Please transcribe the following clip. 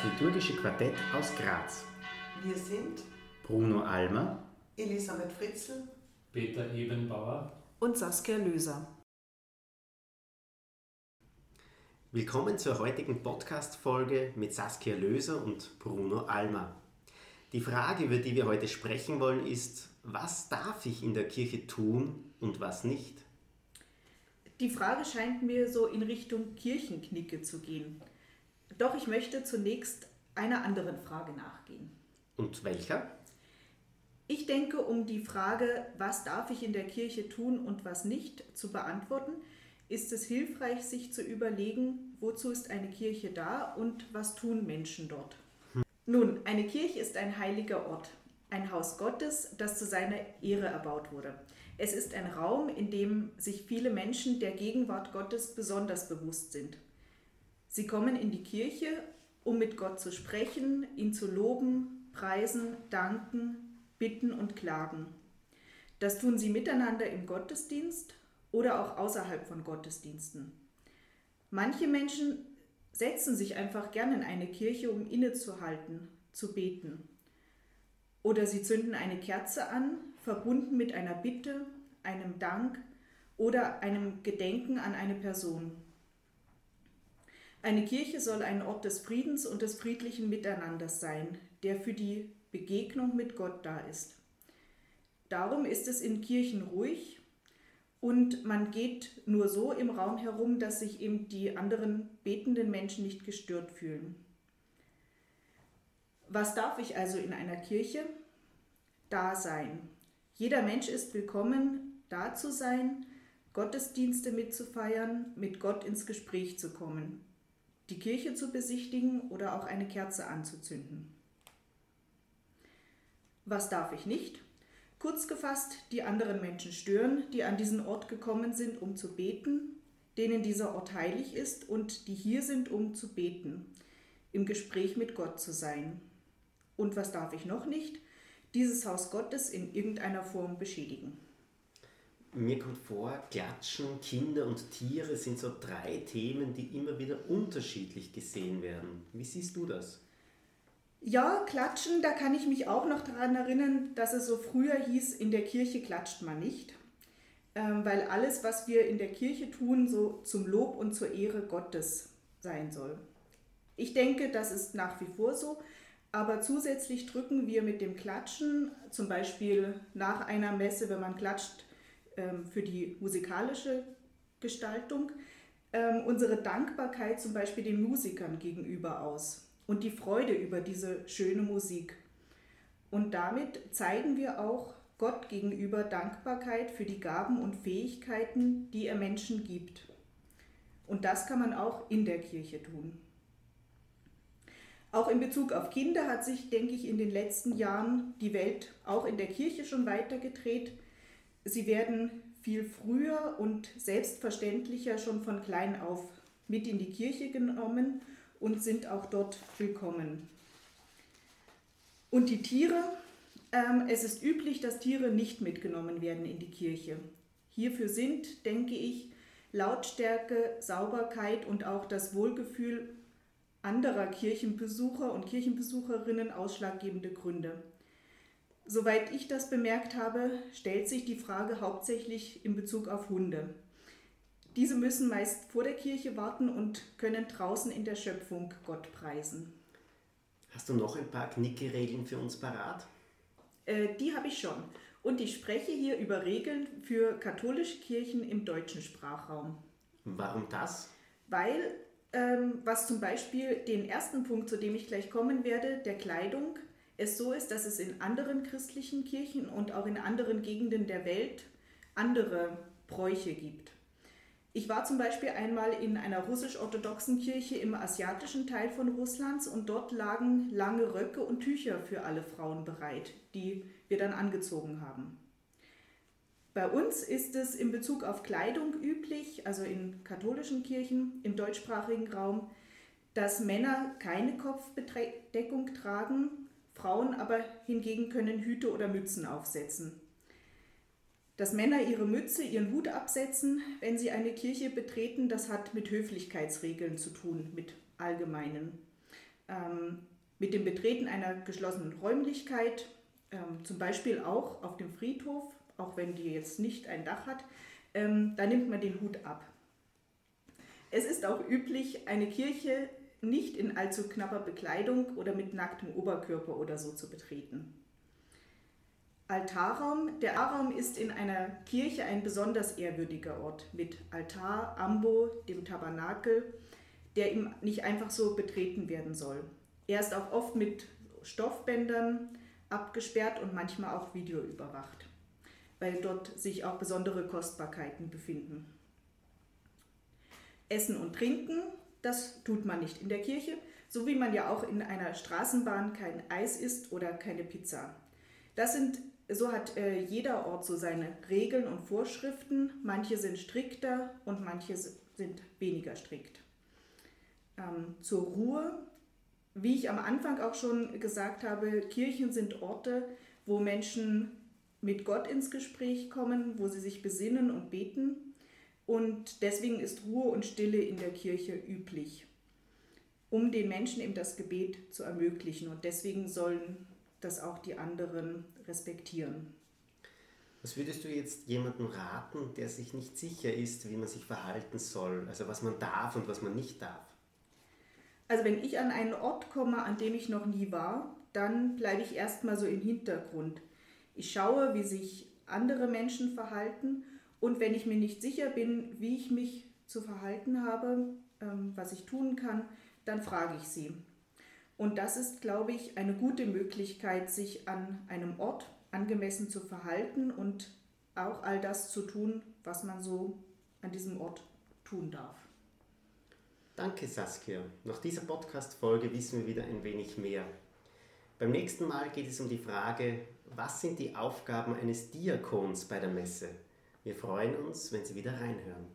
das liturgische Quartett aus Graz. Wir sind Bruno Almer, Elisabeth Fritzl, Peter Ebenbauer und Saskia Löser. Willkommen zur heutigen Podcast-Folge mit Saskia Löser und Bruno Almer. Die Frage, über die wir heute sprechen wollen, ist, was darf ich in der Kirche tun und was nicht? Die Frage scheint mir so in Richtung Kirchenknicke zu gehen. Doch ich möchte zunächst einer anderen Frage nachgehen. Und welcher? Ich denke, um die Frage, was darf ich in der Kirche tun und was nicht, zu beantworten, ist es hilfreich, sich zu überlegen, wozu ist eine Kirche da und was tun Menschen dort. Hm. Nun, eine Kirche ist ein heiliger Ort, ein Haus Gottes, das zu seiner Ehre erbaut wurde. Es ist ein Raum, in dem sich viele Menschen der Gegenwart Gottes besonders bewusst sind. Sie kommen in die Kirche, um mit Gott zu sprechen, ihn zu loben, preisen, danken, bitten und klagen. Das tun sie miteinander im Gottesdienst oder auch außerhalb von Gottesdiensten. Manche Menschen setzen sich einfach gern in eine Kirche, um innezuhalten, zu beten. Oder sie zünden eine Kerze an, verbunden mit einer Bitte, einem Dank oder einem Gedenken an eine Person. Eine Kirche soll ein Ort des Friedens und des friedlichen Miteinanders sein, der für die Begegnung mit Gott da ist. Darum ist es in Kirchen ruhig und man geht nur so im Raum herum, dass sich eben die anderen betenden Menschen nicht gestört fühlen. Was darf ich also in einer Kirche? Da sein. Jeder Mensch ist willkommen, da zu sein, Gottesdienste mitzufeiern, mit Gott ins Gespräch zu kommen die Kirche zu besichtigen oder auch eine Kerze anzuzünden. Was darf ich nicht? Kurz gefasst, die anderen Menschen stören, die an diesen Ort gekommen sind, um zu beten, denen dieser Ort heilig ist und die hier sind, um zu beten, im Gespräch mit Gott zu sein. Und was darf ich noch nicht? Dieses Haus Gottes in irgendeiner Form beschädigen. Mir kommt vor, Klatschen, Kinder und Tiere sind so drei Themen, die immer wieder unterschiedlich gesehen werden. Wie siehst du das? Ja, Klatschen, da kann ich mich auch noch daran erinnern, dass es so früher hieß, in der Kirche klatscht man nicht, ähm, weil alles, was wir in der Kirche tun, so zum Lob und zur Ehre Gottes sein soll. Ich denke, das ist nach wie vor so, aber zusätzlich drücken wir mit dem Klatschen, zum Beispiel nach einer Messe, wenn man klatscht, für die musikalische Gestaltung ähm, unsere Dankbarkeit zum Beispiel den Musikern gegenüber aus und die Freude über diese schöne Musik. Und damit zeigen wir auch Gott gegenüber Dankbarkeit für die Gaben und Fähigkeiten, die er Menschen gibt. Und das kann man auch in der Kirche tun. Auch in Bezug auf Kinder hat sich, denke ich, in den letzten Jahren die Welt auch in der Kirche schon weitergedreht. Sie werden viel früher und selbstverständlicher schon von klein auf mit in die Kirche genommen und sind auch dort willkommen. Und die Tiere, ähm, es ist üblich, dass Tiere nicht mitgenommen werden in die Kirche. Hierfür sind, denke ich, Lautstärke, Sauberkeit und auch das Wohlgefühl anderer Kirchenbesucher und Kirchenbesucherinnen ausschlaggebende Gründe. Soweit ich das bemerkt habe, stellt sich die Frage hauptsächlich in Bezug auf Hunde. Diese müssen meist vor der Kirche warten und können draußen in der Schöpfung Gott preisen. Hast du noch ein paar Knicke-Regeln für uns parat? Äh, die habe ich schon. Und ich spreche hier über Regeln für katholische Kirchen im deutschen Sprachraum. Warum das? Weil, ähm, was zum Beispiel den ersten Punkt, zu dem ich gleich kommen werde, der Kleidung, es so ist, dass es in anderen christlichen Kirchen und auch in anderen Gegenden der Welt andere Bräuche gibt. Ich war zum Beispiel einmal in einer russisch-orthodoxen Kirche im asiatischen Teil von Russlands und dort lagen lange Röcke und Tücher für alle Frauen bereit, die wir dann angezogen haben. Bei uns ist es in Bezug auf Kleidung üblich, also in katholischen Kirchen im deutschsprachigen Raum, dass Männer keine Kopfbedeckung tragen Frauen aber hingegen können Hüte oder Mützen aufsetzen. Dass Männer ihre Mütze, ihren Hut absetzen, wenn sie eine Kirche betreten, das hat mit Höflichkeitsregeln zu tun, mit allgemeinen. Ähm, mit dem Betreten einer geschlossenen Räumlichkeit, ähm, zum Beispiel auch auf dem Friedhof, auch wenn die jetzt nicht ein Dach hat, ähm, da nimmt man den Hut ab. Es ist auch üblich, eine Kirche nicht in allzu knapper Bekleidung oder mit nacktem Oberkörper oder so zu betreten. Altarraum. Der Altarraum ist in einer Kirche ein besonders ehrwürdiger Ort mit Altar, Ambo, dem Tabernakel, der ihm nicht einfach so betreten werden soll. Er ist auch oft mit Stoffbändern abgesperrt und manchmal auch videoüberwacht, weil dort sich auch besondere Kostbarkeiten befinden. Essen und Trinken, das tut man nicht in der Kirche, so wie man ja auch in einer Straßenbahn kein Eis isst oder keine Pizza. Das sind so hat äh, jeder Ort so seine Regeln und Vorschriften. Manche sind strikter und manche sind weniger strikt. Ähm, zur Ruhe, wie ich am Anfang auch schon gesagt habe, Kirchen sind Orte, wo Menschen mit Gott ins Gespräch kommen, wo sie sich besinnen und beten. Und deswegen ist Ruhe und Stille in der Kirche üblich, um den Menschen eben das Gebet zu ermöglichen. Und deswegen sollen das auch die anderen respektieren. Was würdest du jetzt jemandem raten, der sich nicht sicher ist, wie man sich verhalten soll? Also was man darf und was man nicht darf? Also wenn ich an einen Ort komme, an dem ich noch nie war, dann bleibe ich erstmal so im Hintergrund. Ich schaue, wie sich andere Menschen verhalten und wenn ich mir nicht sicher bin, wie ich mich zu verhalten habe, ähm, was ich tun kann, dann frage ich sie. Und das ist, glaube ich, eine gute Möglichkeit, sich an einem Ort angemessen zu verhalten und auch all das zu tun, was man so an diesem Ort tun darf. Danke, Saskia. Nach dieser Podcast-Folge wissen wir wieder ein wenig mehr. Beim nächsten Mal geht es um die Frage, was sind die Aufgaben eines Diakons bei der Messe? Wir freuen uns, wenn Sie wieder reinhören.